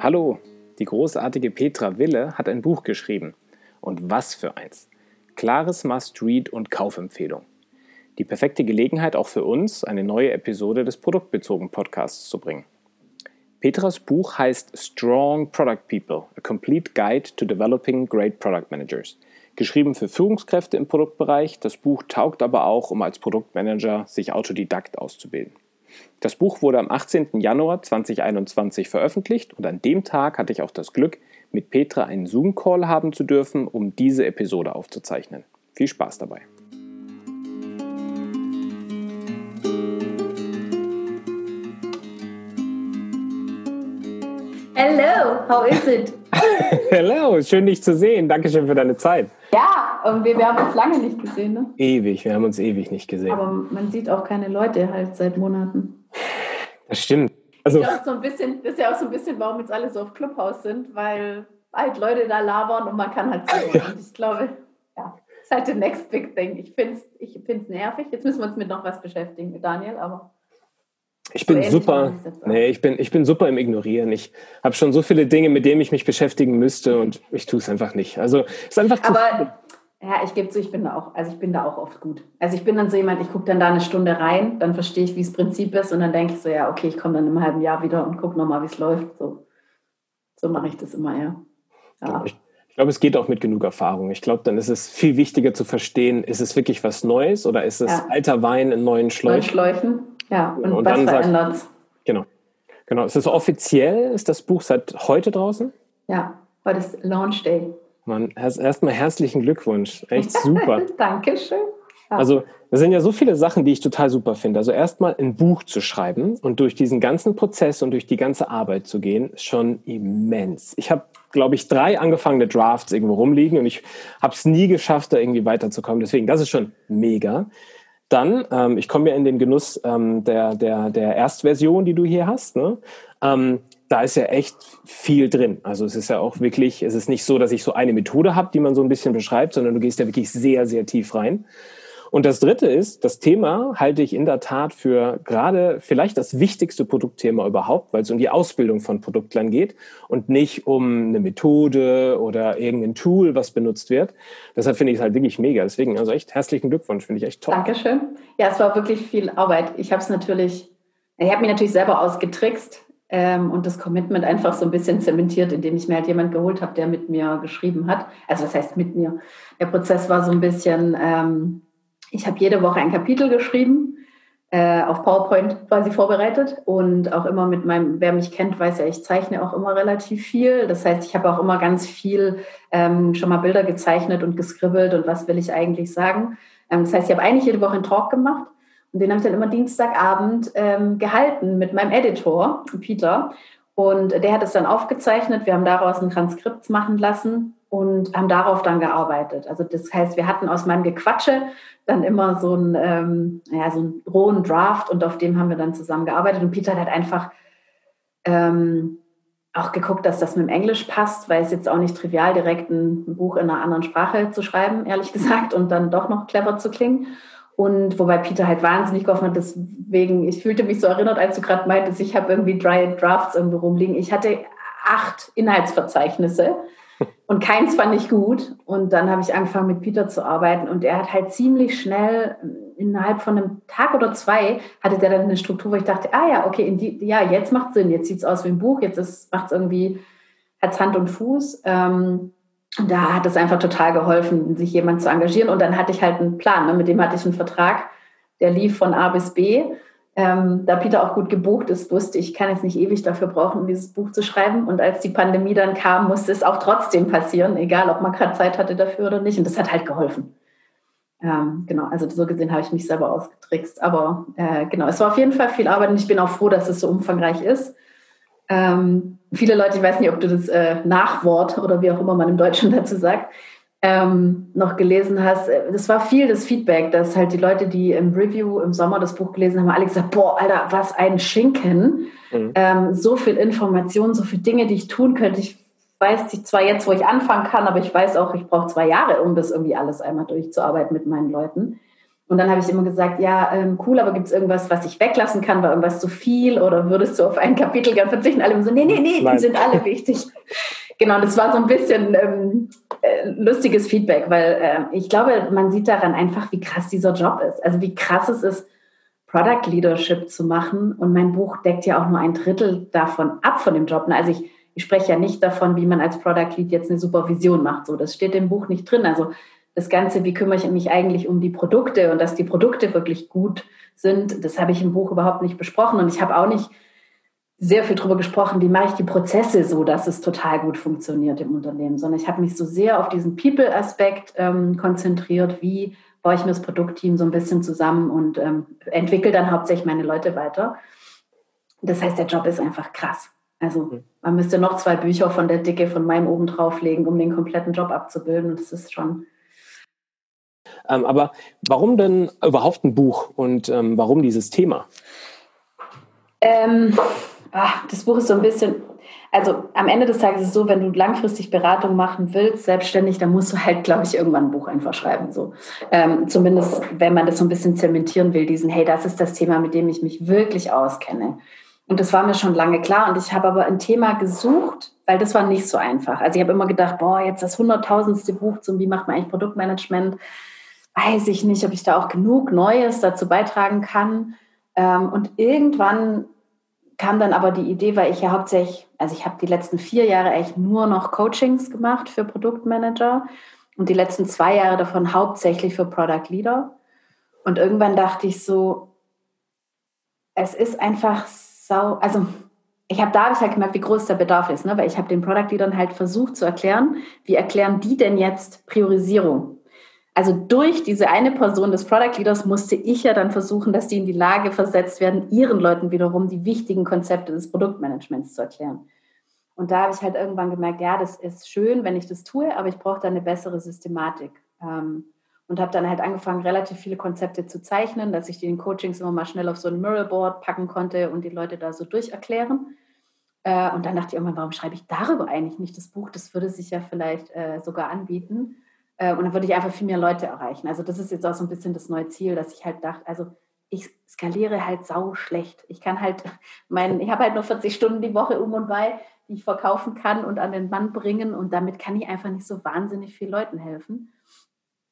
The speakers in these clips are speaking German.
Hallo, die großartige Petra Wille hat ein Buch geschrieben. Und was für eins. Klares Must-Read und Kaufempfehlung. Die perfekte Gelegenheit auch für uns, eine neue Episode des Produktbezogen Podcasts zu bringen. Petras Buch heißt Strong Product People, a Complete Guide to Developing Great Product Managers. Geschrieben für Führungskräfte im Produktbereich, das Buch taugt aber auch, um als Produktmanager sich autodidakt auszubilden. Das Buch wurde am 18. Januar 2021 veröffentlicht und an dem Tag hatte ich auch das Glück, mit Petra einen Zoom-Call haben zu dürfen, um diese Episode aufzuzeichnen. Viel Spaß dabei. Hello, how is it? Hello, schön dich zu sehen. Dankeschön für deine Zeit. Ja, und wir, wir haben uns lange nicht gesehen, ne? Ewig, wir haben uns ewig nicht gesehen. Aber man sieht auch keine Leute halt seit Monaten. Das stimmt. Also, das, ist so ein bisschen, das ist ja auch so ein bisschen, warum jetzt alle so auf Clubhouse sind, weil halt Leute da labern und man kann halt so. Ja. Und ich glaube, ja, ist halt the next big thing. Ich finde es ich find's nervig. Jetzt müssen wir uns mit noch was beschäftigen mit Daniel, aber. Ich bin so super. Nee, ich bin, ich bin super im Ignorieren. Ich habe schon so viele Dinge, mit denen ich mich beschäftigen müsste und ich tue es einfach nicht. Also ist einfach zu Aber ja, ich gebe zu, ich bin da auch, also ich bin da auch oft gut. Also ich bin dann so jemand, ich gucke dann da eine Stunde rein, dann verstehe ich, wie das Prinzip ist und dann denke ich so, ja, okay, ich komme dann im halben Jahr wieder und gucke nochmal, wie es läuft. So, so mache ich das immer, ja. ja. Ich, ich glaube, es geht auch mit genug Erfahrung. Ich glaube, dann ist es viel wichtiger zu verstehen, ist es wirklich was Neues oder ist es ja. alter Wein in neuen Schläuchen? Neuen Schläuchen, ja. Und, und was verändert es? Genau. Genau. Ist das offiziell? Ist das Buch seit heute draußen? Ja, heute ist Launch Day. Mann, erstmal herzlichen Glückwunsch. Echt super. Dankeschön. Ja. Also, das sind ja so viele Sachen, die ich total super finde. Also, erstmal ein Buch zu schreiben und durch diesen ganzen Prozess und durch die ganze Arbeit zu gehen, ist schon immens. Ich habe, glaube ich, drei angefangene Drafts irgendwo rumliegen und ich habe es nie geschafft, da irgendwie weiterzukommen. Deswegen, das ist schon mega. Dann, ähm, ich komme ja in den Genuss ähm, der, der, der Erstversion, die du hier hast. Ne? Ähm, da ist ja echt viel drin. Also es ist ja auch wirklich, es ist nicht so, dass ich so eine Methode habe, die man so ein bisschen beschreibt, sondern du gehst ja wirklich sehr, sehr tief rein. Und das Dritte ist, das Thema halte ich in der Tat für gerade vielleicht das wichtigste Produktthema überhaupt, weil es um die Ausbildung von Produktlern geht und nicht um eine Methode oder irgendein Tool, was benutzt wird. Deshalb finde ich es halt wirklich mega. Deswegen, also echt herzlichen Glückwunsch, finde ich echt toll. Dankeschön. Ja, es war wirklich viel Arbeit. Ich habe es natürlich, ich habe mich natürlich selber ausgetrickst ähm, und das Commitment einfach so ein bisschen zementiert, indem ich mir halt jemand geholt habe, der mit mir geschrieben hat. Also das heißt mit mir. Der Prozess war so ein bisschen, ähm, ich habe jede Woche ein Kapitel geschrieben, äh, auf PowerPoint quasi vorbereitet und auch immer mit meinem, wer mich kennt, weiß ja, ich zeichne auch immer relativ viel. Das heißt, ich habe auch immer ganz viel ähm, schon mal Bilder gezeichnet und geskribbelt und was will ich eigentlich sagen. Ähm, das heißt, ich habe eigentlich jede Woche einen Talk gemacht und den habe ich dann immer Dienstagabend ähm, gehalten mit meinem Editor, Peter. Und der hat es dann aufgezeichnet. Wir haben daraus ein Transkript machen lassen und haben darauf dann gearbeitet. Also das heißt, wir hatten aus meinem Gequatsche dann immer so einen, ähm, ja, so einen rohen Draft und auf dem haben wir dann zusammen gearbeitet. Und Peter hat einfach ähm, auch geguckt, dass das mit dem Englisch passt, weil es jetzt auch nicht trivial direkt ein Buch in einer anderen Sprache zu schreiben, ehrlich gesagt, und dann doch noch clever zu klingen. Und wobei Peter halt wahnsinnig geholfen hat, deswegen, ich fühlte mich so erinnert, als du gerade meintest, ich habe irgendwie drei Drafts irgendwo rumliegen. Ich hatte acht Inhaltsverzeichnisse und keins fand ich gut. Und dann habe ich angefangen mit Peter zu arbeiten und er hat halt ziemlich schnell, innerhalb von einem Tag oder zwei, hatte der dann eine Struktur, wo ich dachte, ah ja, okay, die, ja, jetzt macht Sinn, jetzt sieht es aus wie ein Buch, jetzt macht es irgendwie, hat Hand und Fuß. Ähm, da hat es einfach total geholfen, sich jemand zu engagieren. Und dann hatte ich halt einen Plan, ne? mit dem hatte ich einen Vertrag, der lief von A bis B. Ähm, da Peter auch gut gebucht ist, wusste ich, kann jetzt nicht ewig dafür brauchen, um dieses Buch zu schreiben. Und als die Pandemie dann kam, musste es auch trotzdem passieren, egal ob man gerade Zeit hatte dafür oder nicht. Und das hat halt geholfen. Ähm, genau, also so gesehen habe ich mich selber ausgetrickst. Aber äh, genau, es war auf jeden Fall viel Arbeit und ich bin auch froh, dass es so umfangreich ist ähm, viele Leute, ich weiß nicht, ob du das äh, Nachwort oder wie auch immer man im Deutschen dazu sagt, ähm, noch gelesen hast. Das war viel das Feedback, dass halt die Leute, die im Review im Sommer das Buch gelesen haben, alle gesagt, boah, Alter, was ein Schinken. Mhm. Ähm, so viel Information, so viele Dinge, die ich tun könnte. Ich weiß zwar jetzt, wo ich anfangen kann, aber ich weiß auch, ich brauche zwei Jahre, um das irgendwie alles einmal durchzuarbeiten mit meinen Leuten. Und dann habe ich immer gesagt, ja, ähm, cool, aber gibt es irgendwas, was ich weglassen kann? War irgendwas zu viel? Oder würdest du auf ein Kapitel gern verzichten? Alle so, nee, nee, nee, Nein. die sind alle wichtig. genau, das war so ein bisschen ähm, äh, lustiges Feedback, weil äh, ich glaube, man sieht daran einfach, wie krass dieser Job ist. Also wie krass es ist, Product Leadership zu machen. Und mein Buch deckt ja auch nur ein Drittel davon ab von dem Job. Also ich, ich spreche ja nicht davon, wie man als Product Lead jetzt eine Supervision macht. So, das steht im Buch nicht drin. Also das Ganze, wie kümmere ich mich eigentlich um die Produkte und dass die Produkte wirklich gut sind, das habe ich im Buch überhaupt nicht besprochen. Und ich habe auch nicht sehr viel darüber gesprochen, wie mache ich die Prozesse so, dass es total gut funktioniert im Unternehmen, sondern ich habe mich so sehr auf diesen People-Aspekt ähm, konzentriert, wie baue ich mir das Produktteam so ein bisschen zusammen und ähm, entwickle dann hauptsächlich meine Leute weiter. Das heißt, der Job ist einfach krass. Also mhm. man müsste noch zwei Bücher von der Dicke von meinem oben drauflegen, um den kompletten Job abzubilden. Und das ist schon ähm, aber warum denn überhaupt ein Buch und ähm, warum dieses Thema? Ähm, ach, das Buch ist so ein bisschen, also am Ende des Tages ist es so, wenn du langfristig Beratung machen willst, selbstständig, dann musst du halt, glaube ich, irgendwann ein Buch einfach schreiben. So. Ähm, zumindest, wenn man das so ein bisschen zementieren will, diesen, hey, das ist das Thema, mit dem ich mich wirklich auskenne. Und das war mir schon lange klar. Und ich habe aber ein Thema gesucht, weil das war nicht so einfach. Also ich habe immer gedacht, boah, jetzt das hunderttausendste Buch zum, wie macht man eigentlich Produktmanagement? weiß ich nicht, ob ich da auch genug Neues dazu beitragen kann. Ähm, und irgendwann kam dann aber die Idee, weil ich ja hauptsächlich, also ich habe die letzten vier Jahre echt nur noch Coachings gemacht für Produktmanager und die letzten zwei Jahre davon hauptsächlich für Product Leader. Und irgendwann dachte ich so, es ist einfach sau, also ich habe da halt gemerkt, wie groß der Bedarf ist, ne? weil ich habe den Product Leadern halt versucht zu erklären, wie erklären die denn jetzt Priorisierung? Also durch diese eine Person des Product Leaders musste ich ja dann versuchen, dass die in die Lage versetzt werden, ihren Leuten wiederum die wichtigen Konzepte des Produktmanagements zu erklären. Und da habe ich halt irgendwann gemerkt, ja, das ist schön, wenn ich das tue, aber ich brauche da eine bessere Systematik. Ähm, und habe dann halt angefangen, relativ viele Konzepte zu zeichnen, dass ich die in Coachings immer mal schnell auf so ein Mirrorboard packen konnte und die Leute da so durcherklären. Äh, und dann dachte ich irgendwann, warum schreibe ich darüber eigentlich nicht das Buch? Das würde sich ja vielleicht äh, sogar anbieten. Äh, und dann würde ich einfach viel mehr Leute erreichen. Also das ist jetzt auch so ein bisschen das neue Ziel, dass ich halt dachte, also ich skaliere halt sau schlecht. Ich kann halt, mein, ich habe halt nur 40 Stunden die Woche um und bei, die ich verkaufen kann und an den Mann bringen. Und damit kann ich einfach nicht so wahnsinnig vielen Leuten helfen.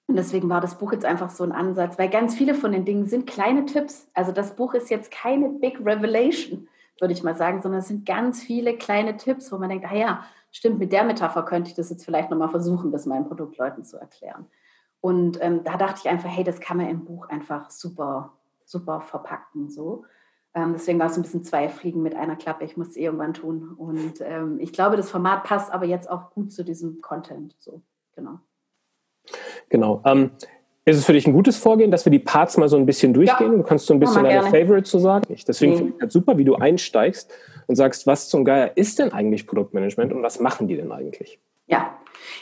Und deswegen war das Buch jetzt einfach so ein Ansatz, weil ganz viele von den Dingen sind kleine Tipps. Also das Buch ist jetzt keine Big Revelation, würde ich mal sagen, sondern es sind ganz viele kleine Tipps, wo man denkt, ah ja, stimmt, mit der Metapher könnte ich das jetzt vielleicht nochmal versuchen, das meinen Produktleuten zu erklären. Und ähm, da dachte ich einfach, hey, das kann man im Buch einfach super, super verpacken. So. Ähm, deswegen war es ein bisschen zwei Fliegen mit einer Klappe. Ich muss es irgendwann tun. Und ähm, ich glaube, das Format passt aber jetzt auch gut zu diesem Content. So, genau. Genau. Ist es für dich ein gutes Vorgehen, dass wir die Parts mal so ein bisschen durchgehen? Ja. Du kannst so ein bisschen deine Favorites so sagen. Deswegen mhm. finde ich das super, wie du einsteigst und sagst, was zum Geier ist denn eigentlich Produktmanagement und was machen die denn eigentlich? Ja,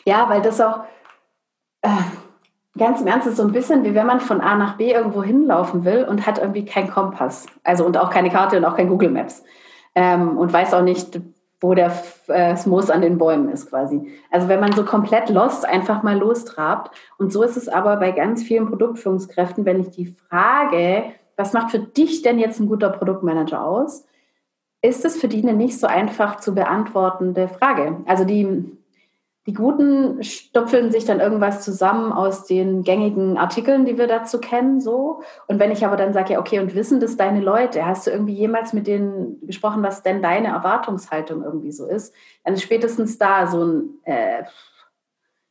ja, weil das auch äh, ganz im Ernst ist so ein bisschen wie wenn man von A nach B irgendwo hinlaufen will und hat irgendwie keinen Kompass. Also und auch keine Karte und auch kein Google Maps. Ähm, und weiß auch nicht, wo der äh, Moos an den Bäumen ist quasi. Also wenn man so komplett lost einfach mal lostrabt. Und so ist es aber bei ganz vielen Produktführungskräften, wenn ich die Frage, was macht für dich denn jetzt ein guter Produktmanager aus, ist es für die eine nicht so einfach zu beantwortende Frage. Also die die Guten stopfeln sich dann irgendwas zusammen aus den gängigen Artikeln, die wir dazu kennen, so. Und wenn ich aber dann sage, ja, okay, und wissen das deine Leute? Hast du irgendwie jemals mit denen gesprochen, was denn deine Erwartungshaltung irgendwie so ist? Dann ist spätestens da so ein, äh,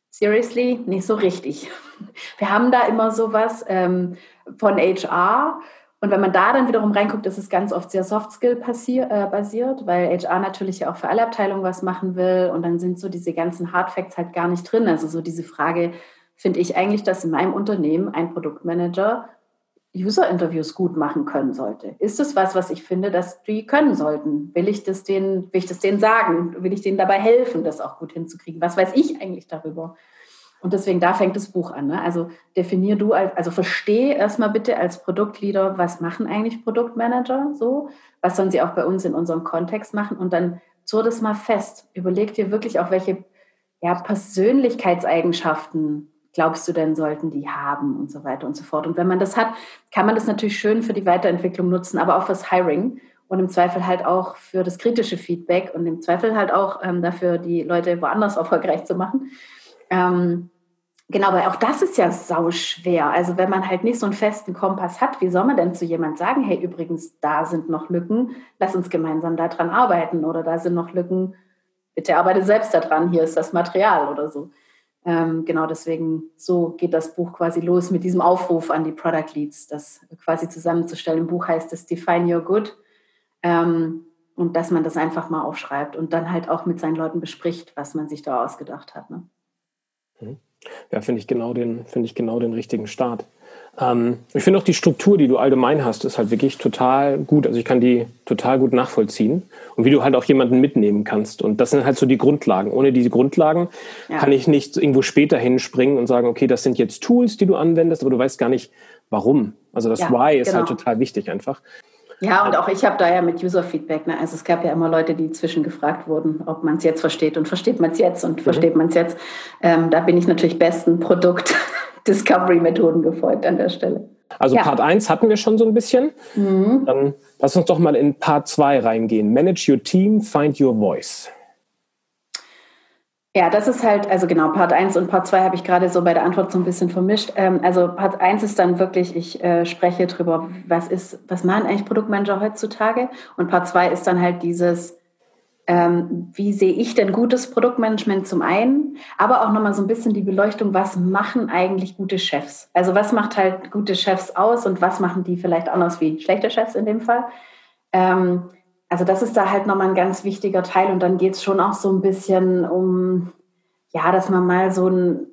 seriously, nicht so richtig. Wir haben da immer sowas ähm, von HR, und wenn man da dann wiederum reinguckt, ist es ganz oft sehr Soft-Skill äh, basiert, weil HR natürlich ja auch für alle Abteilungen was machen will. Und dann sind so diese ganzen Hard Facts halt gar nicht drin. Also so diese Frage, finde ich eigentlich, dass in meinem Unternehmen ein Produktmanager User-Interviews gut machen können sollte. Ist das was, was ich finde, dass die können sollten? Will ich das denen, will ich das denen sagen? Will ich denen dabei helfen, das auch gut hinzukriegen? Was weiß ich eigentlich darüber? Und deswegen, da fängt das Buch an. Ne? Also definier du, als, also verstehe erstmal bitte als Produktleader, was machen eigentlich Produktmanager so? Was sollen sie auch bei uns in unserem Kontext machen? Und dann zur das mal fest. Überleg dir wirklich auch, welche ja, Persönlichkeitseigenschaften glaubst du denn, sollten die haben und so weiter und so fort. Und wenn man das hat, kann man das natürlich schön für die Weiterentwicklung nutzen, aber auch fürs Hiring und im Zweifel halt auch für das kritische Feedback und im Zweifel halt auch ähm, dafür, die Leute woanders erfolgreich zu machen. Ähm, genau, weil auch das ist ja sau schwer. Also wenn man halt nicht so einen festen Kompass hat, wie soll man denn zu jemand sagen, hey, übrigens, da sind noch Lücken, lass uns gemeinsam daran arbeiten oder da sind noch Lücken, bitte arbeite selbst daran, hier ist das Material oder so. Ähm, genau deswegen, so geht das Buch quasi los mit diesem Aufruf an die Product Leads, das quasi zusammenzustellen. Im Buch heißt es Define Your Good. Ähm, und dass man das einfach mal aufschreibt und dann halt auch mit seinen Leuten bespricht, was man sich da ausgedacht hat. Ne? Mhm. Ja, finde ich genau den, finde ich genau den richtigen Start. Ähm, ich finde auch die Struktur, die du allgemein hast, ist halt wirklich total gut. Also ich kann die total gut nachvollziehen und wie du halt auch jemanden mitnehmen kannst. Und das sind halt so die Grundlagen. Ohne diese Grundlagen ja. kann ich nicht irgendwo später hinspringen und sagen, okay, das sind jetzt Tools, die du anwendest, aber du weißt gar nicht, warum. Also das ja, Why ist halt genau. halt total wichtig einfach. Ja, und auch ich habe da ja mit User-Feedback, ne? also es gab ja immer Leute, die zwischengefragt wurden, ob man es jetzt versteht und versteht man es jetzt und mhm. versteht man es jetzt. Ähm, da bin ich natürlich besten Produkt-Discovery-Methoden gefolgt an der Stelle. Also ja. Part 1 hatten wir schon so ein bisschen. Mhm. Dann lass uns doch mal in Part 2 reingehen. Manage your team, find your voice. Ja, das ist halt, also genau, Part 1 und Part 2 habe ich gerade so bei der Antwort so ein bisschen vermischt. Ähm, also Part 1 ist dann wirklich, ich äh, spreche drüber, was ist, was machen eigentlich Produktmanager heutzutage? Und Part 2 ist dann halt dieses, ähm, wie sehe ich denn gutes Produktmanagement zum einen, aber auch nochmal so ein bisschen die Beleuchtung, was machen eigentlich gute Chefs? Also was macht halt gute Chefs aus und was machen die vielleicht anders wie schlechte Chefs in dem Fall? Ähm, also das ist da halt nochmal ein ganz wichtiger Teil und dann geht es schon auch so ein bisschen um, ja, dass man mal so ein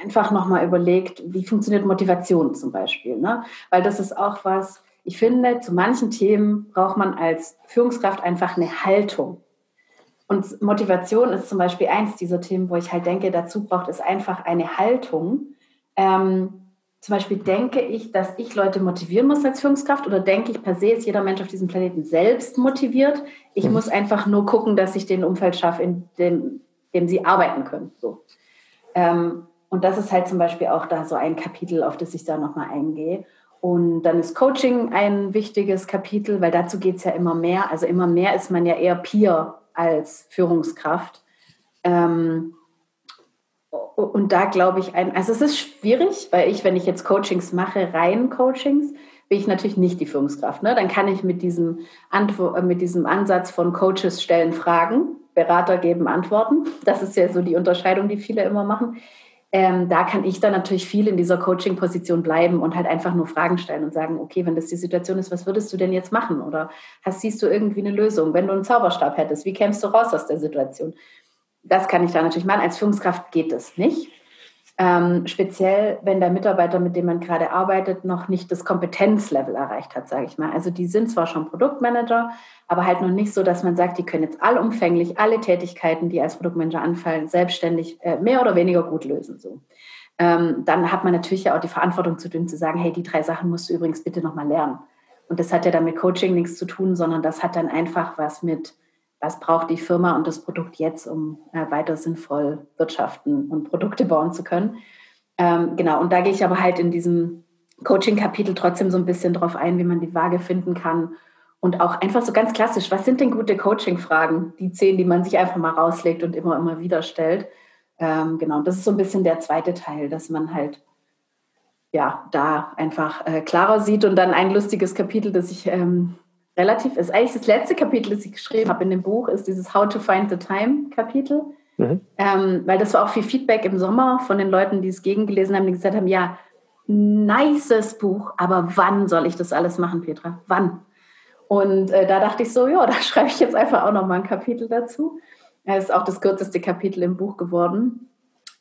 einfach nochmal überlegt, wie funktioniert Motivation zum Beispiel. Ne? Weil das ist auch was, ich finde, zu manchen Themen braucht man als Führungskraft einfach eine Haltung. Und Motivation ist zum Beispiel eins dieser Themen, wo ich halt denke, dazu braucht es einfach eine Haltung. Ähm, zum Beispiel denke ich, dass ich Leute motivieren muss als Führungskraft oder denke ich per se ist jeder Mensch auf diesem Planeten selbst motiviert. Ich muss einfach nur gucken, dass ich den Umfeld schaffe, in dem, dem sie arbeiten können. So. Ähm, und das ist halt zum Beispiel auch da so ein Kapitel, auf das ich da nochmal eingehe. Und dann ist Coaching ein wichtiges Kapitel, weil dazu geht es ja immer mehr. Also immer mehr ist man ja eher Peer als Führungskraft. Ähm, und da glaube ich, ein, also es ist schwierig, weil ich, wenn ich jetzt Coachings mache, rein Coachings, bin ich natürlich nicht die Führungskraft. Ne? Dann kann ich mit diesem, äh, mit diesem Ansatz von Coaches stellen Fragen, Berater geben Antworten. Das ist ja so die Unterscheidung, die viele immer machen. Ähm, da kann ich dann natürlich viel in dieser Coaching-Position bleiben und halt einfach nur Fragen stellen und sagen, okay, wenn das die Situation ist, was würdest du denn jetzt machen? Oder hast, siehst du irgendwie eine Lösung? Wenn du einen Zauberstab hättest, wie kämst du raus aus der Situation? Das kann ich da natürlich machen. Als Führungskraft geht das nicht. Ähm, speziell, wenn der Mitarbeiter, mit dem man gerade arbeitet, noch nicht das Kompetenzlevel erreicht hat, sage ich mal. Also die sind zwar schon Produktmanager, aber halt noch nicht so, dass man sagt, die können jetzt allumfänglich alle Tätigkeiten, die als Produktmanager anfallen, selbstständig äh, mehr oder weniger gut lösen. So. Ähm, dann hat man natürlich ja auch die Verantwortung zu tun, zu sagen, hey, die drei Sachen musst du übrigens bitte nochmal lernen. Und das hat ja dann mit Coaching nichts zu tun, sondern das hat dann einfach was mit was braucht die Firma und das Produkt jetzt, um äh, weiter sinnvoll wirtschaften und Produkte bauen zu können. Ähm, genau, und da gehe ich aber halt in diesem Coaching-Kapitel trotzdem so ein bisschen drauf ein, wie man die Waage finden kann. Und auch einfach so ganz klassisch, was sind denn gute Coaching-Fragen? Die zehn, die man sich einfach mal rauslegt und immer, immer wieder stellt. Ähm, genau, das ist so ein bisschen der zweite Teil, dass man halt ja da einfach äh, klarer sieht. Und dann ein lustiges Kapitel, das ich ähm, relativ, ist eigentlich das letzte Kapitel, das ich geschrieben habe in dem Buch, ist dieses How to Find the Time Kapitel. Mhm. Ähm, weil das war auch viel Feedback im Sommer von den Leuten, die es gegengelesen haben, die gesagt haben, ja, nices Buch, aber wann soll ich das alles machen, Petra? Wann? Und äh, da dachte ich so, ja, da schreibe ich jetzt einfach auch noch mal ein Kapitel dazu. Es ist auch das kürzeste Kapitel im Buch geworden.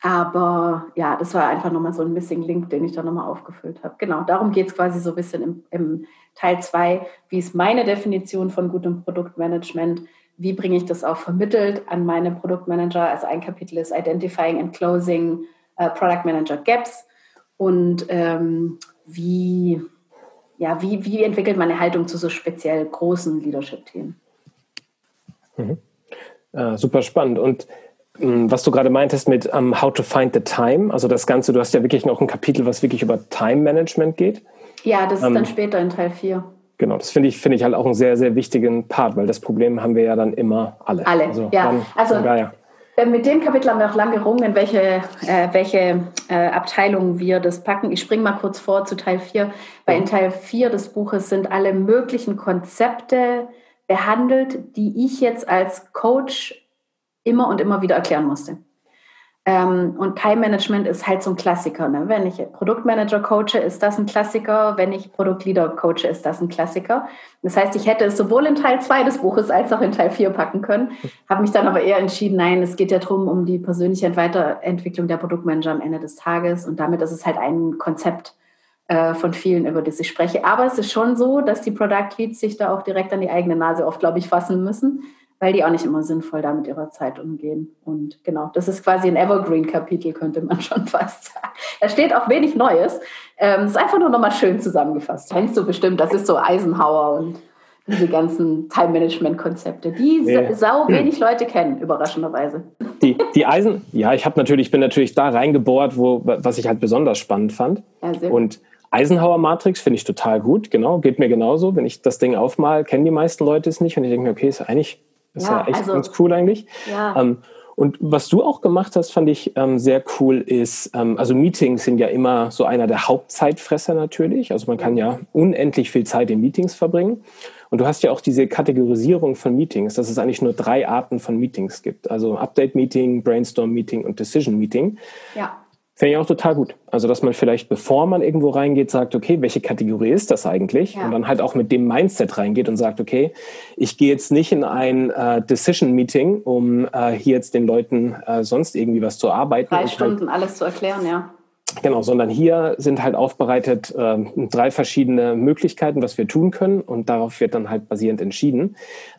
Aber ja, das war einfach nochmal so ein Missing Link, den ich da nochmal aufgefüllt habe. Genau, darum geht es quasi so ein bisschen im, im Teil 2. Wie ist meine Definition von gutem Produktmanagement? Wie bringe ich das auch vermittelt an meine Produktmanager? Also ein Kapitel ist Identifying and Closing uh, Product Manager Gaps. Und ähm, wie, ja, wie, wie entwickelt man eine Haltung zu so speziell großen Leadership-Themen? Mhm. Äh, super spannend. Und was du gerade meintest mit um, How to Find the Time, also das Ganze, du hast ja wirklich noch ein Kapitel, was wirklich über Time Management geht. Ja, das ist um, dann später in Teil 4. Genau, das finde ich, finde ich halt auch einen sehr, sehr wichtigen Part, weil das Problem haben wir ja dann immer alle. Alle, also, ja. Dann, also äh, mit dem Kapitel haben wir auch lange gerungen, welche, äh, welche äh, Abteilungen wir das packen. Ich springe mal kurz vor zu Teil 4, weil in Teil 4 des Buches sind alle möglichen Konzepte behandelt, die ich jetzt als Coach immer und immer wieder erklären musste. Ähm, und Time Management ist halt so ein Klassiker. Ne? Wenn ich Produktmanager coache, ist das ein Klassiker. Wenn ich Produktleader coache, ist das ein Klassiker. Das heißt, ich hätte es sowohl in Teil 2 des Buches als auch in Teil 4 packen können, habe mich dann aber eher entschieden, nein, es geht ja darum, um die persönliche Weiterentwicklung der Produktmanager am Ende des Tages. Und damit ist es halt ein Konzept äh, von vielen, über das ich spreche. Aber es ist schon so, dass die Product Leads sich da auch direkt an die eigene Nase oft, glaube ich, fassen müssen weil die auch nicht immer sinnvoll da mit ihrer Zeit umgehen. Und genau, das ist quasi ein Evergreen-Kapitel, könnte man schon fast sagen. Da steht auch wenig Neues. Ähm, ist einfach nur nochmal schön zusammengefasst. Kennst du bestimmt, das ist so Eisenhower und diese ganzen Time-Management-Konzepte, die nee. sau wenig Leute kennen, überraschenderweise. Die, die Eisen, ja, ich habe natürlich, bin natürlich da reingebohrt, wo, was ich halt besonders spannend fand. Ja, und Eisenhower Matrix finde ich total gut, genau, geht mir genauso. Wenn ich das Ding aufmal, kennen die meisten Leute es nicht und ich denke mir, okay, ist eigentlich ist ja, ja echt also, ganz cool eigentlich. Ja. Ähm, und was du auch gemacht hast, fand ich ähm, sehr cool, ist, ähm, also Meetings sind ja immer so einer der Hauptzeitfresser natürlich. Also man kann ja unendlich viel Zeit in Meetings verbringen. Und du hast ja auch diese Kategorisierung von Meetings, dass es eigentlich nur drei Arten von Meetings gibt. Also Update-Meeting, Brainstorm-Meeting und Decision-Meeting. Ja. Finde ich auch total gut. Also, dass man vielleicht, bevor man irgendwo reingeht, sagt, okay, welche Kategorie ist das eigentlich? Ja. Und dann halt auch mit dem Mindset reingeht und sagt, okay, ich gehe jetzt nicht in ein äh, Decision-Meeting, um äh, hier jetzt den Leuten äh, sonst irgendwie was zu arbeiten. Drei halt Stunden halt, alles zu erklären, ja. Genau, sondern hier sind halt aufbereitet äh, drei verschiedene Möglichkeiten, was wir tun können und darauf wird dann halt basierend entschieden.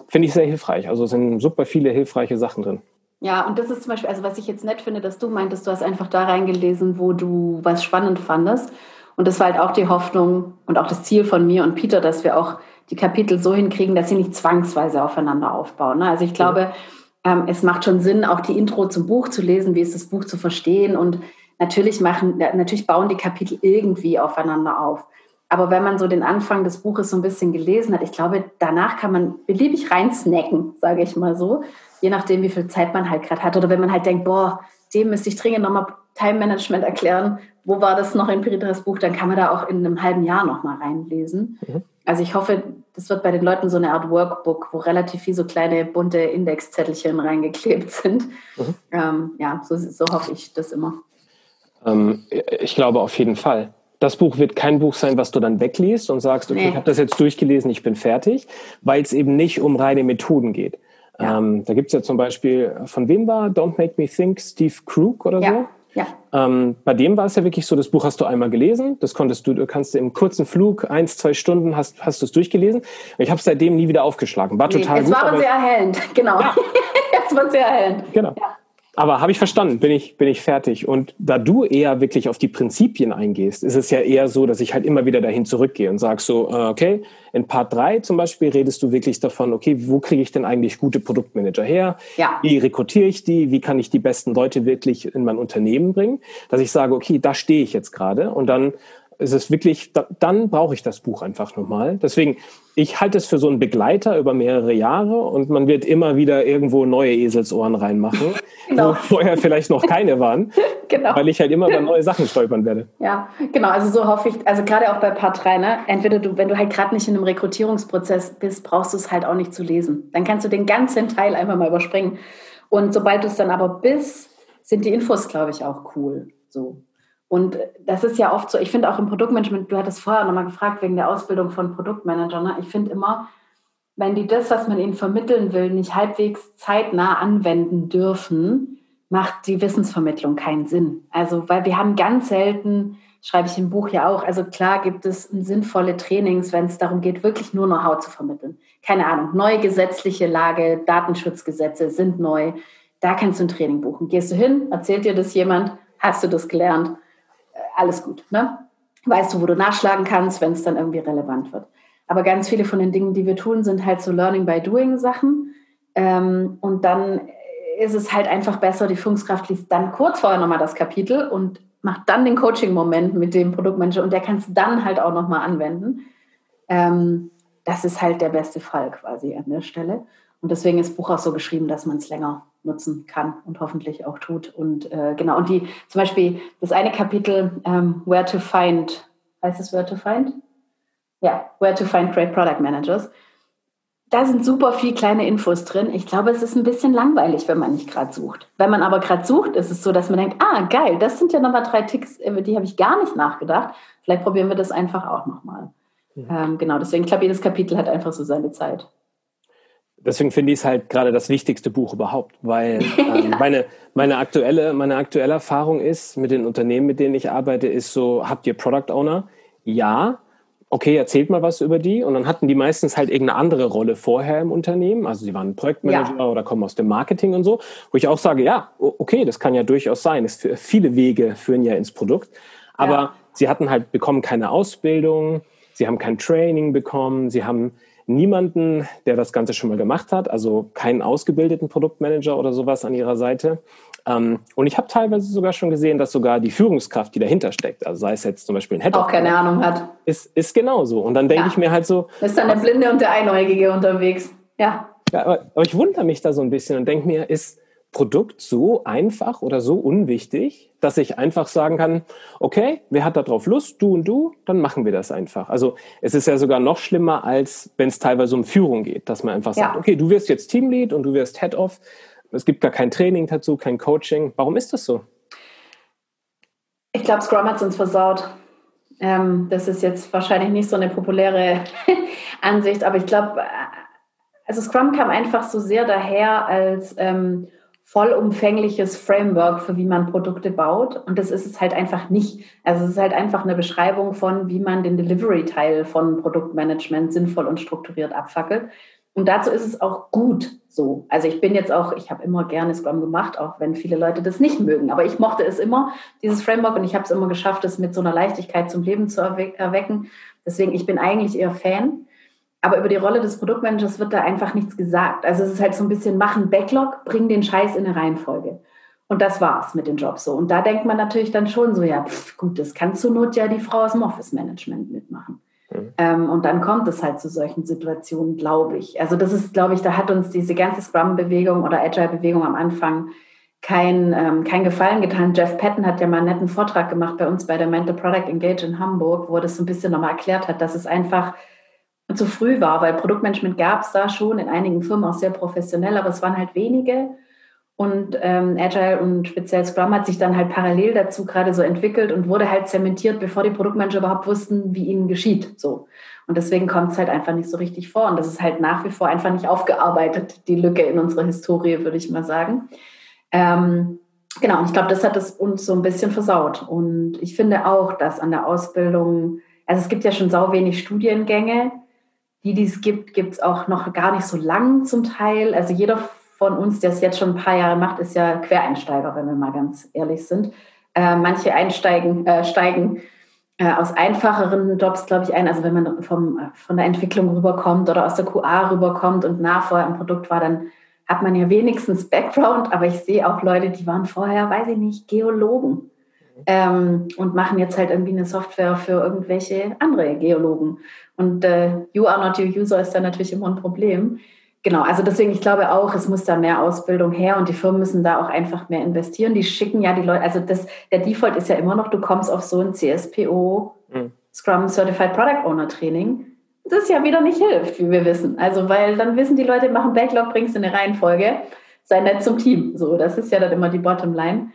Finde ich sehr hilfreich. Also sind super viele hilfreiche Sachen drin. Ja, und das ist zum Beispiel, also was ich jetzt nett finde, dass du meintest, du hast einfach da reingelesen, wo du was spannend fandest. Und das war halt auch die Hoffnung und auch das Ziel von mir und Peter, dass wir auch die Kapitel so hinkriegen, dass sie nicht zwangsweise aufeinander aufbauen. Ne? Also ich glaube, ähm, es macht schon Sinn, auch die Intro zum Buch zu lesen, wie ist das Buch zu verstehen. Und natürlich machen, natürlich bauen die Kapitel irgendwie aufeinander auf. Aber wenn man so den Anfang des Buches so ein bisschen gelesen hat, ich glaube, danach kann man beliebig reinsnacken, sage ich mal so je nachdem, wie viel Zeit man halt gerade hat. Oder wenn man halt denkt, boah, dem müsste ich dringend nochmal Time Management erklären. Wo war das noch in Peters Buch? Dann kann man da auch in einem halben Jahr nochmal reinlesen. Mhm. Also ich hoffe, das wird bei den Leuten so eine Art Workbook, wo relativ viel so kleine bunte Indexzettelchen reingeklebt sind. Mhm. Ähm, ja, so, so, hoffe ich das immer. Ähm, ich glaube auf jeden Fall. Das Buch wird kein Buch sein, was du dann wegliest und sagst, okay, nee. ich habe das jetzt durchgelesen, ich bin fertig, weil es eben nicht um reine Methoden geht. Ja. Ähm, da gibt es ja zum Beispiel, von wem war Don't Make Me Think, Steve Krug oder ja. so? Ja. Ähm, bei dem war es ja wirklich so, das Buch hast du einmal gelesen, das konntest du, du kannst im kurzen Flug, eins, zwei Stunden, hast, hast du es durchgelesen. Ich habe es seitdem nie wieder aufgeschlagen. War total nee, es gut. Es war aber sehr erhellend, genau. Ja. es war sehr erhellend. Genau. Ja. Aber habe ich verstanden, bin ich, bin ich fertig. Und da du eher wirklich auf die Prinzipien eingehst, ist es ja eher so, dass ich halt immer wieder dahin zurückgehe und sage so, äh, okay, in Part 3 zum Beispiel redest du wirklich davon, okay, wo kriege ich denn eigentlich gute Produktmanager her? Ja. Wie rekrutiere ich die? Wie kann ich die besten Leute wirklich in mein Unternehmen bringen? Dass ich sage, okay, da stehe ich jetzt gerade und dann ist es wirklich, dann brauche ich das Buch einfach nochmal. Deswegen, ich halte es für so einen Begleiter über mehrere Jahre und man wird immer wieder irgendwo neue Eselsohren reinmachen, genau. wo vorher vielleicht noch keine waren, genau. weil ich halt immer über neue Sachen stolpern werde. Ja, genau, also so hoffe ich, also gerade auch bei Part 3, ne? entweder du, wenn du halt gerade nicht in einem Rekrutierungsprozess bist, brauchst du es halt auch nicht zu lesen. Dann kannst du den ganzen Teil einfach mal überspringen. Und sobald du es dann aber bist, sind die Infos, glaube ich, auch cool. So. Und das ist ja oft so, ich finde auch im Produktmanagement, du hattest vorher nochmal gefragt wegen der Ausbildung von Produktmanagern, ne? ich finde immer, wenn die das, was man ihnen vermitteln will, nicht halbwegs zeitnah anwenden dürfen, macht die Wissensvermittlung keinen Sinn. Also, weil wir haben ganz selten, schreibe ich im Buch ja auch, also klar gibt es sinnvolle Trainings, wenn es darum geht, wirklich nur Know-how zu vermitteln. Keine Ahnung, neue gesetzliche Lage, Datenschutzgesetze sind neu. Da kannst du ein Training buchen. Gehst du hin, erzählt dir das jemand, hast du das gelernt? Alles gut. Ne? Weißt du, wo du nachschlagen kannst, wenn es dann irgendwie relevant wird. Aber ganz viele von den Dingen, die wir tun, sind halt so Learning by Doing Sachen. Ähm, und dann ist es halt einfach besser, die Führungskraft liest dann kurz vorher nochmal das Kapitel und macht dann den Coaching-Moment mit dem Produktmanager und der kann es dann halt auch nochmal anwenden. Ähm, das ist halt der beste Fall quasi an der Stelle. Und deswegen ist das Buch auch so geschrieben, dass man es länger nutzen kann und hoffentlich auch tut. Und äh, genau, und die zum Beispiel das eine Kapitel, ähm, Where to Find, heißt es Where to Find? Ja, Where to Find Great Product Managers. Da sind super viel kleine Infos drin. Ich glaube, es ist ein bisschen langweilig, wenn man nicht gerade sucht. Wenn man aber gerade sucht, ist es so, dass man denkt, ah, geil, das sind ja nochmal drei Ticks, über die habe ich gar nicht nachgedacht. Vielleicht probieren wir das einfach auch nochmal. Ja. Ähm, genau, deswegen, ich glaube, jedes Kapitel hat einfach so seine Zeit deswegen finde ich es halt gerade das wichtigste Buch überhaupt, weil ähm, ja. meine, meine, aktuelle, meine aktuelle Erfahrung ist mit den Unternehmen, mit denen ich arbeite, ist so, habt ihr Product Owner? Ja. Okay, erzählt mal was über die. Und dann hatten die meistens halt irgendeine andere Rolle vorher im Unternehmen. Also sie waren Projektmanager ja. oder kommen aus dem Marketing und so. Wo ich auch sage, ja, okay, das kann ja durchaus sein. Es, viele Wege führen ja ins Produkt. Aber ja. sie hatten halt bekommen keine Ausbildung, sie haben kein Training bekommen, sie haben niemanden, der das Ganze schon mal gemacht hat, also keinen ausgebildeten Produktmanager oder sowas an ihrer Seite. Ähm, und ich habe teilweise sogar schon gesehen, dass sogar die Führungskraft, die dahinter steckt, also sei es jetzt zum Beispiel ein Head auch keine Ahnung hat, ist, ist genauso. Und dann denke ja. ich mir halt so. Ist dann der Blinde und der Einäugige unterwegs. Ja. ja aber, aber ich wundere mich da so ein bisschen und denke mir, ist, Produkt so einfach oder so unwichtig, dass ich einfach sagen kann, okay, wer hat darauf Lust, du und du, dann machen wir das einfach. Also es ist ja sogar noch schlimmer, als wenn es teilweise um Führung geht, dass man einfach ja. sagt, okay, du wirst jetzt Teamlead und du wirst Head-Off. Es gibt gar kein Training dazu, kein Coaching. Warum ist das so? Ich glaube, Scrum hat es uns versaut. Ähm, das ist jetzt wahrscheinlich nicht so eine populäre Ansicht, aber ich glaube, äh, also Scrum kam einfach so sehr daher als ähm, vollumfängliches Framework für wie man Produkte baut. Und das ist es halt einfach nicht. Also es ist halt einfach eine Beschreibung von, wie man den Delivery-Teil von Produktmanagement sinnvoll und strukturiert abfackelt. Und dazu ist es auch gut so. Also ich bin jetzt auch, ich habe immer gerne Scrum gemacht, auch wenn viele Leute das nicht mögen. Aber ich mochte es immer, dieses Framework, und ich habe es immer geschafft, es mit so einer Leichtigkeit zum Leben zu erwecken. Deswegen, ich bin eigentlich eher Fan. Aber über die Rolle des Produktmanagers wird da einfach nichts gesagt. Also es ist halt so ein bisschen machen Backlog, bring den Scheiß in eine Reihenfolge. Und das war's mit den Jobs so. Und da denkt man natürlich dann schon so, ja, pf, gut, das kann zur Not ja die Frau aus dem Office-Management mitmachen. Mhm. Ähm, und dann kommt es halt zu solchen Situationen, glaube ich. Also das ist, glaube ich, da hat uns diese ganze Scrum-Bewegung oder Agile-Bewegung am Anfang kein, ähm, kein Gefallen getan. Jeff Patton hat ja mal einen netten Vortrag gemacht bei uns bei der Mental Product Engage in Hamburg, wo er das so ein bisschen nochmal erklärt hat, dass es einfach zu früh war, weil Produktmanagement gab es da schon in einigen Firmen auch sehr professionell, aber es waren halt wenige. Und ähm, Agile und speziell Scrum hat sich dann halt parallel dazu gerade so entwickelt und wurde halt zementiert, bevor die Produktmanager überhaupt wussten, wie ihnen geschieht. So. Und deswegen kommt es halt einfach nicht so richtig vor. Und das ist halt nach wie vor einfach nicht aufgearbeitet, die Lücke in unserer Historie, würde ich mal sagen. Ähm, genau, und ich glaube, das hat es uns so ein bisschen versaut. Und ich finde auch, dass an der Ausbildung, also es gibt ja schon sau wenig Studiengänge, die, die es gibt, gibt es auch noch gar nicht so lang zum Teil. Also jeder von uns, der es jetzt schon ein paar Jahre macht, ist ja Quereinsteiger, wenn wir mal ganz ehrlich sind. Äh, manche einsteigen, äh, steigen äh, aus einfacheren Jobs, glaube ich, ein. Also wenn man vom, von der Entwicklung rüberkommt oder aus der QA rüberkommt und nah vorher im Produkt war, dann hat man ja wenigstens Background. Aber ich sehe auch Leute, die waren vorher, weiß ich nicht, Geologen ähm, und machen jetzt halt irgendwie eine Software für irgendwelche andere Geologen. Und äh, You are not your user ist da natürlich immer ein Problem. Genau, also deswegen, ich glaube auch, es muss da mehr Ausbildung her und die Firmen müssen da auch einfach mehr investieren. Die schicken ja die Leute, also das, der Default ist ja immer noch, du kommst auf so ein CSPO, mhm. Scrum Certified Product Owner Training. Das ja wieder nicht hilft, wie wir wissen. Also, weil dann wissen die Leute, machen Backlog, bringst in eine Reihenfolge, sei nett zum Team. So, das ist ja dann immer die Bottomline.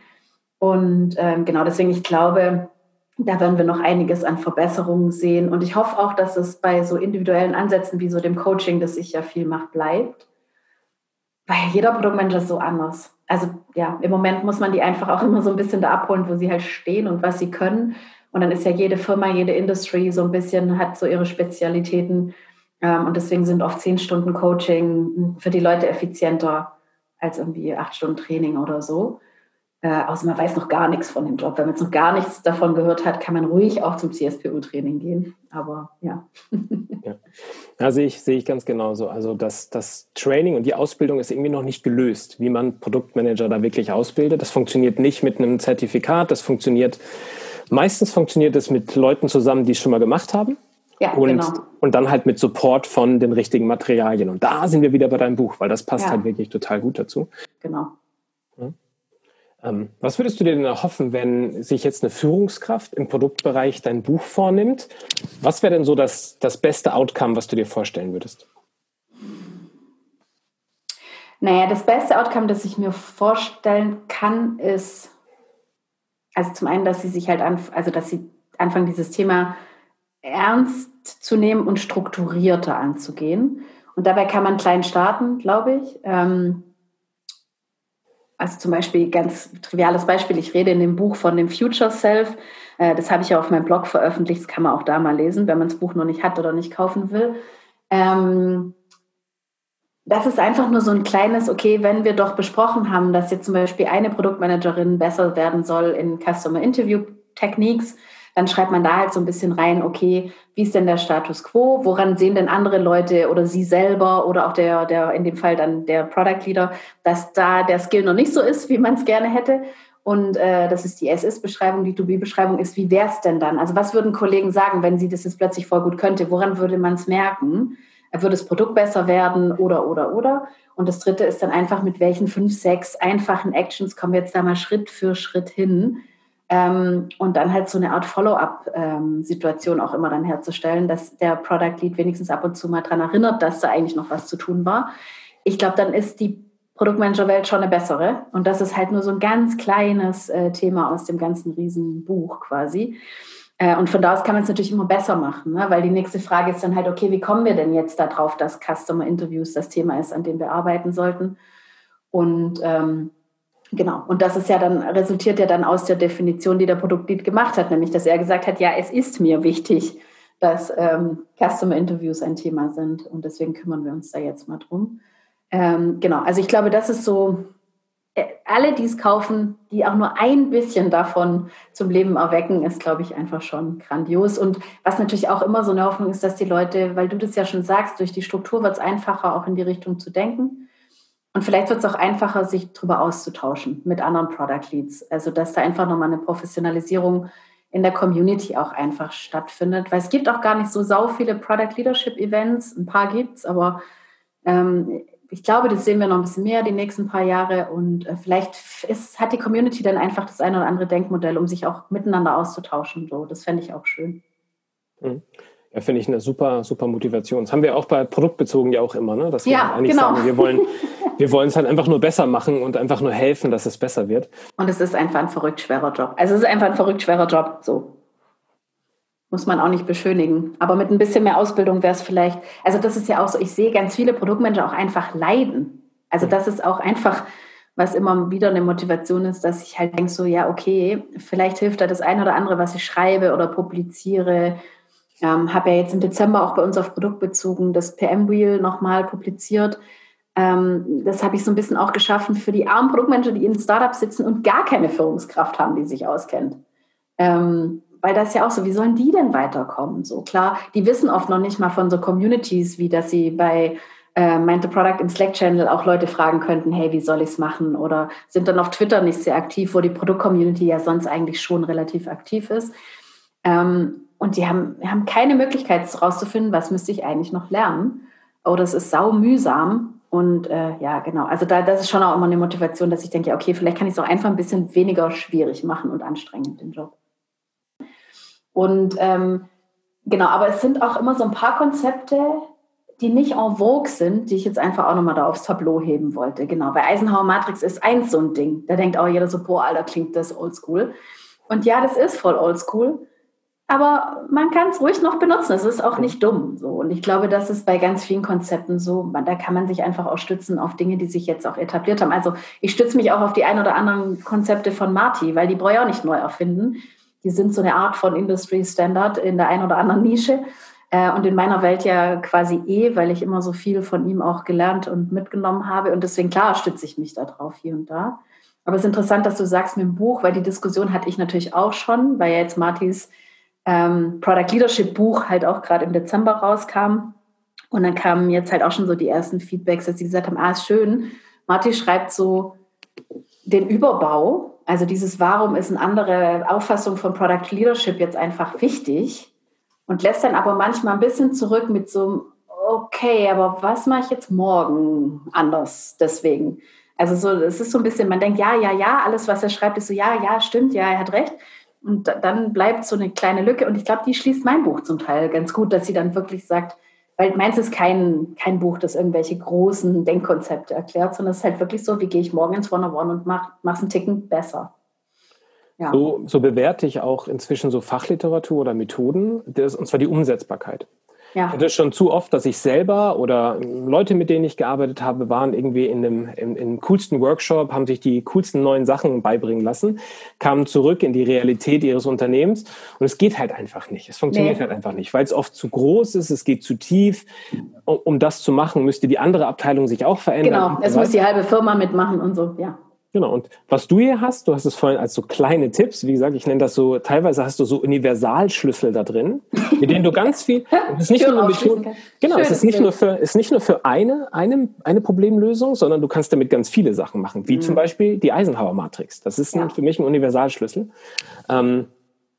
Und ähm, genau deswegen, ich glaube, da werden wir noch einiges an Verbesserungen sehen. Und ich hoffe auch, dass es bei so individuellen Ansätzen wie so dem Coaching, das sich ja viel macht, bleibt. Weil jeder Produktmanager ist so anders. Also ja, im Moment muss man die einfach auch immer so ein bisschen da abholen, wo sie halt stehen und was sie können. Und dann ist ja jede Firma, jede Industrie so ein bisschen, hat so ihre Spezialitäten. Ähm, und deswegen sind oft zehn Stunden Coaching für die Leute effizienter als irgendwie acht Stunden Training oder so. Äh, außer man weiß noch gar nichts von dem Job. Wenn man jetzt noch gar nichts davon gehört hat, kann man ruhig auch zum CSPU-Training gehen. Aber ja. ja. Ja, sehe ich, sehe ich ganz genauso. Also das, das Training und die Ausbildung ist irgendwie noch nicht gelöst, wie man Produktmanager da wirklich ausbildet. Das funktioniert nicht mit einem Zertifikat, das funktioniert, meistens funktioniert es mit Leuten zusammen, die es schon mal gemacht haben. Ja, und, genau. und dann halt mit Support von den richtigen Materialien. Und da sind wir wieder bei deinem Buch, weil das passt ja. halt wirklich total gut dazu. Genau. Ähm, was würdest du dir denn erhoffen, wenn sich jetzt eine Führungskraft im Produktbereich dein Buch vornimmt? Was wäre denn so das, das beste Outcome, was du dir vorstellen würdest? Naja, das beste Outcome, das ich mir vorstellen kann, ist, also zum einen, dass sie sich halt, anf also dass sie anfangen, dieses Thema ernst zu nehmen und strukturierter anzugehen. Und dabei kann man klein starten, glaube ich. Ähm, also zum Beispiel ganz triviales Beispiel, ich rede in dem Buch von dem Future Self. Äh, das habe ich ja auf meinem Blog veröffentlicht, das kann man auch da mal lesen, wenn man das Buch noch nicht hat oder nicht kaufen will. Ähm, das ist einfach nur so ein kleines, okay, wenn wir doch besprochen haben, dass jetzt zum Beispiel eine Produktmanagerin besser werden soll in Customer Interview Techniques, dann schreibt man da halt so ein bisschen rein, okay, wie ist denn der Status quo? Woran sehen denn andere Leute oder Sie selber oder auch der, der in dem Fall dann der Product Leader, dass da der Skill noch nicht so ist, wie man es gerne hätte? Und äh, das ist die SS-Beschreibung, die To-Be-Beschreibung ist, wie wäre es denn dann? Also was würden Kollegen sagen, wenn sie das jetzt plötzlich voll gut könnte? Woran würde man es merken? Würde das Produkt besser werden oder, oder, oder? Und das dritte ist dann einfach, mit welchen fünf, sechs einfachen Actions kommen wir jetzt da mal Schritt für Schritt hin, ähm, und dann halt so eine Art Follow-up-Situation ähm, auch immer dann herzustellen, dass der Product Lead wenigstens ab und zu mal daran erinnert, dass da eigentlich noch was zu tun war. Ich glaube, dann ist die Produktmanager-Welt schon eine bessere. Und das ist halt nur so ein ganz kleines äh, Thema aus dem ganzen Riesenbuch quasi. Äh, und von da aus kann man es natürlich immer besser machen, ne? weil die nächste Frage ist dann halt, okay, wie kommen wir denn jetzt darauf, dass Customer Interviews das Thema ist, an dem wir arbeiten sollten? Und ähm, Genau. Und das ist ja dann, resultiert ja dann aus der Definition, die der Produktlead gemacht hat, nämlich, dass er gesagt hat, ja, es ist mir wichtig, dass ähm, Customer Interviews ein Thema sind. Und deswegen kümmern wir uns da jetzt mal drum. Ähm, genau. Also ich glaube, das ist so, äh, alle, die es kaufen, die auch nur ein bisschen davon zum Leben erwecken, ist, glaube ich, einfach schon grandios. Und was natürlich auch immer so eine Hoffnung ist, dass die Leute, weil du das ja schon sagst, durch die Struktur wird es einfacher, auch in die Richtung zu denken. Und vielleicht wird es auch einfacher, sich darüber auszutauschen mit anderen Product Leads. Also, dass da einfach nochmal eine Professionalisierung in der Community auch einfach stattfindet. Weil es gibt auch gar nicht so sau viele Product Leadership Events. Ein paar gibt es, aber ähm, ich glaube, das sehen wir noch ein bisschen mehr die nächsten paar Jahre. Und äh, vielleicht ist, hat die Community dann einfach das eine oder andere Denkmodell, um sich auch miteinander auszutauschen. So, das fände ich auch schön. Mhm. Ja, finde ich eine super, super Motivation. Das haben wir auch bei Produktbezogen ja auch immer, ne? dass wir ja, eigentlich genau. sagen, wir wollen, wir wollen es halt einfach nur besser machen und einfach nur helfen, dass es besser wird. Und es ist einfach ein verrückt schwerer Job. Also es ist einfach ein verrückt schwerer Job, so. Muss man auch nicht beschönigen. Aber mit ein bisschen mehr Ausbildung wäre es vielleicht, also das ist ja auch so, ich sehe ganz viele Produktmanager auch einfach leiden. Also das ist auch einfach, was immer wieder eine Motivation ist, dass ich halt denke so, ja, okay, vielleicht hilft da das eine oder andere, was ich schreibe oder publiziere ähm, habe ja jetzt im Dezember auch bei uns auf Produkt bezogen das PM-Wheel nochmal publiziert. Ähm, das habe ich so ein bisschen auch geschaffen für die armen Produktmanager, die in Startups sitzen und gar keine Führungskraft haben, die sich auskennt. Ähm, weil das ja auch so, wie sollen die denn weiterkommen? So klar, die wissen oft noch nicht mal von so Communities, wie dass sie bei äh, Mind the Product im Slack-Channel auch Leute fragen könnten, hey, wie soll ich es machen? Oder sind dann auf Twitter nicht sehr aktiv, wo die Produkt-Community ja sonst eigentlich schon relativ aktiv ist. Ähm, und die haben, haben keine Möglichkeit herauszufinden, was müsste ich eigentlich noch lernen. Oder es ist sau mühsam. Und äh, ja, genau. Also da, das ist schon auch immer eine Motivation, dass ich denke, okay, vielleicht kann ich es auch einfach ein bisschen weniger schwierig machen und anstrengend, den Job. Und ähm, genau, aber es sind auch immer so ein paar Konzepte, die nicht en vogue sind, die ich jetzt einfach auch nochmal da aufs Tableau heben wollte. Genau, bei Eisenhower Matrix ist eins so ein Ding. Da denkt auch jeder so, boah, Alter, klingt das oldschool. Und ja, das ist voll oldschool aber man kann es ruhig noch benutzen. Es ist auch nicht dumm. So. Und ich glaube, das ist bei ganz vielen Konzepten so. Da kann man sich einfach auch stützen auf Dinge, die sich jetzt auch etabliert haben. Also ich stütze mich auch auf die ein oder anderen Konzepte von Marty, weil die brauche ich auch nicht neu erfinden. Die sind so eine Art von Industry Standard in der einen oder anderen Nische. Äh, und in meiner Welt ja quasi eh, weil ich immer so viel von ihm auch gelernt und mitgenommen habe. Und deswegen, klar, stütze ich mich da drauf hier und da. Aber es ist interessant, dass du sagst mit dem Buch, weil die Diskussion hatte ich natürlich auch schon, weil ja jetzt Martys ähm, Product Leadership Buch halt auch gerade im Dezember rauskam. Und dann kamen jetzt halt auch schon so die ersten Feedbacks, dass sie gesagt haben, ah, ist schön. Martin schreibt so den Überbau, also dieses Warum ist eine andere Auffassung von Product Leadership jetzt einfach wichtig und lässt dann aber manchmal ein bisschen zurück mit so, okay, aber was mache ich jetzt morgen anders deswegen? Also so, es ist so ein bisschen, man denkt, ja, ja, ja, alles, was er schreibt, ist so, ja, ja, stimmt, ja, er hat recht. Und dann bleibt so eine kleine Lücke. Und ich glaube, die schließt mein Buch zum Teil ganz gut, dass sie dann wirklich sagt, weil meins ist kein, kein Buch, das irgendwelche großen Denkkonzepte erklärt, sondern es ist halt wirklich so, wie gehe ich morgen ins One-on-One und mache es einen Ticken besser. Ja. So, so bewerte ich auch inzwischen so Fachliteratur oder Methoden, das, und zwar die Umsetzbarkeit. Ja. Ich hatte schon zu oft, dass ich selber oder Leute, mit denen ich gearbeitet habe, waren irgendwie in dem, im, im coolsten Workshop, haben sich die coolsten neuen Sachen beibringen lassen, kamen zurück in die Realität ihres Unternehmens und es geht halt einfach nicht. Es funktioniert nee. halt einfach nicht, weil es oft zu groß ist, es geht zu tief. Um, um das zu machen, müsste die andere Abteilung sich auch verändern. Genau, es muss die halbe Firma mitmachen und so, ja. Genau, und was du hier hast, du hast es vorhin als so kleine Tipps, wie gesagt, ich nenne das so, teilweise hast du so Universalschlüssel da drin, mit denen du ganz viel, es ist nicht nur Methoden, genau, es ist nicht nur für, ist nicht nur für eine, eine, eine Problemlösung, sondern du kannst damit ganz viele Sachen machen, wie mhm. zum Beispiel die Eisenhower-Matrix. Das ist ja. für mich ein Universalschlüssel. Ähm,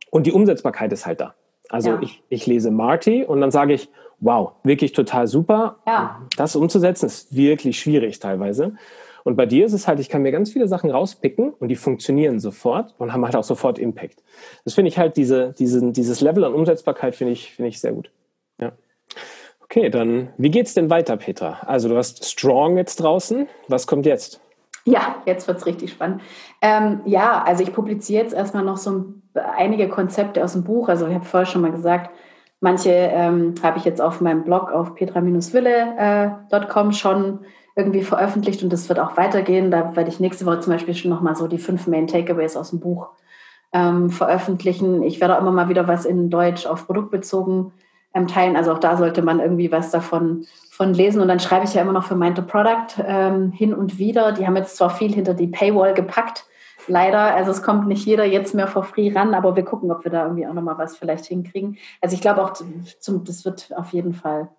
und die Umsetzbarkeit ist halt da. Also ja. ich, ich lese Marty und dann sage ich, wow, wirklich total super. Ja. Das umzusetzen ist wirklich schwierig teilweise. Und bei dir ist es halt, ich kann mir ganz viele Sachen rauspicken und die funktionieren sofort und haben halt auch sofort Impact. Das finde ich halt, diese, diese, dieses Level an Umsetzbarkeit finde ich, finde ich sehr gut. Ja. Okay, dann, wie geht's denn weiter, Petra? Also du hast Strong jetzt draußen. Was kommt jetzt? Ja, jetzt wird es richtig spannend. Ähm, ja, also ich publiziere jetzt erstmal noch so einige Konzepte aus dem Buch. Also ich habe vorher schon mal gesagt, manche ähm, habe ich jetzt auf meinem Blog auf petra-wille.com äh, schon irgendwie veröffentlicht und das wird auch weitergehen. Da werde ich nächste Woche zum Beispiel schon nochmal so die fünf Main Takeaways aus dem Buch ähm, veröffentlichen. Ich werde auch immer mal wieder was in Deutsch auf Produkt bezogen ähm, teilen. Also auch da sollte man irgendwie was davon von lesen. Und dann schreibe ich ja immer noch für Mind the Product ähm, hin und wieder. Die haben jetzt zwar viel hinter die Paywall gepackt, leider. Also es kommt nicht jeder jetzt mehr for free ran, aber wir gucken, ob wir da irgendwie auch nochmal was vielleicht hinkriegen. Also ich glaube auch, zum, das wird auf jeden Fall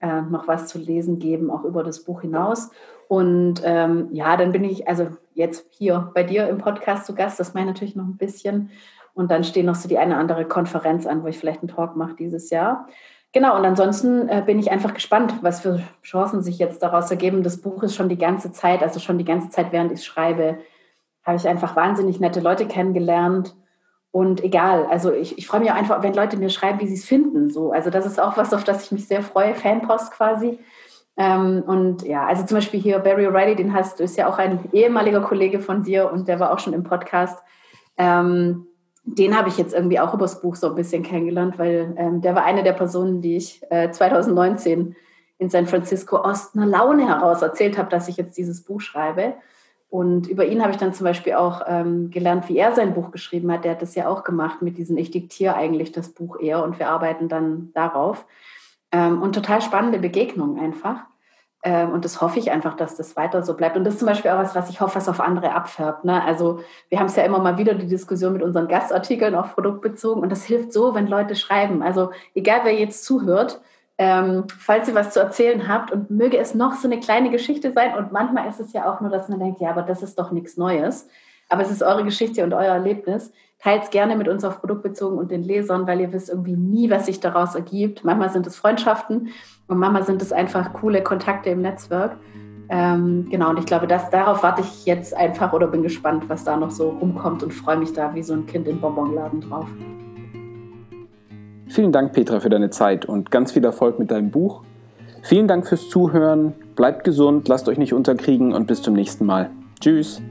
äh, noch was zu lesen geben, auch über das Buch hinaus. Und ähm, ja, dann bin ich also jetzt hier bei dir im Podcast zu Gast. Das meine ich natürlich noch ein bisschen. Und dann stehen noch so die eine oder andere Konferenz an, wo ich vielleicht einen Talk mache dieses Jahr. Genau, und ansonsten äh, bin ich einfach gespannt, was für Chancen sich jetzt daraus ergeben. Das Buch ist schon die ganze Zeit, also schon die ganze Zeit, während ich schreibe, habe ich einfach wahnsinnig nette Leute kennengelernt und egal, also ich, ich freue mich auch einfach, wenn Leute mir schreiben, wie sie es finden. So. Also das ist auch was, auf das ich mich sehr freue, Fanpost quasi. Ähm, und ja, also zum Beispiel hier Barry O'Reilly, den hast du, ist ja auch ein ehemaliger Kollege von dir und der war auch schon im Podcast. Ähm, den habe ich jetzt irgendwie auch übers Buch so ein bisschen kennengelernt, weil ähm, der war eine der Personen, die ich äh, 2019 in San Francisco aus einer Laune heraus erzählt habe, dass ich jetzt dieses Buch schreibe. Und über ihn habe ich dann zum Beispiel auch ähm, gelernt, wie er sein Buch geschrieben hat. Der hat das ja auch gemacht mit diesem, ich diktiere eigentlich das Buch eher und wir arbeiten dann darauf. Ähm, und total spannende Begegnungen einfach. Ähm, und das hoffe ich einfach, dass das weiter so bleibt. Und das ist zum Beispiel auch was, was ich hoffe, was auf andere abfärbt. Ne? Also wir haben es ja immer mal wieder die Diskussion mit unseren Gastartikeln auf produktbezogen. Und das hilft so, wenn Leute schreiben. Also egal, wer jetzt zuhört, ähm, falls ihr was zu erzählen habt und möge es noch so eine kleine Geschichte sein und manchmal ist es ja auch nur, dass man denkt, ja, aber das ist doch nichts Neues. Aber es ist eure Geschichte und euer Erlebnis. Teilt es gerne mit uns auf Produkt bezogen und den Lesern, weil ihr wisst irgendwie nie, was sich daraus ergibt. Manchmal sind es Freundschaften und manchmal sind es einfach coole Kontakte im Netzwerk. Ähm, genau, und ich glaube, dass, darauf warte ich jetzt einfach oder bin gespannt, was da noch so rumkommt und freue mich da wie so ein Kind im Bonbonladen drauf. Vielen Dank, Petra, für deine Zeit und ganz viel Erfolg mit deinem Buch. Vielen Dank fürs Zuhören. Bleibt gesund, lasst euch nicht unterkriegen und bis zum nächsten Mal. Tschüss.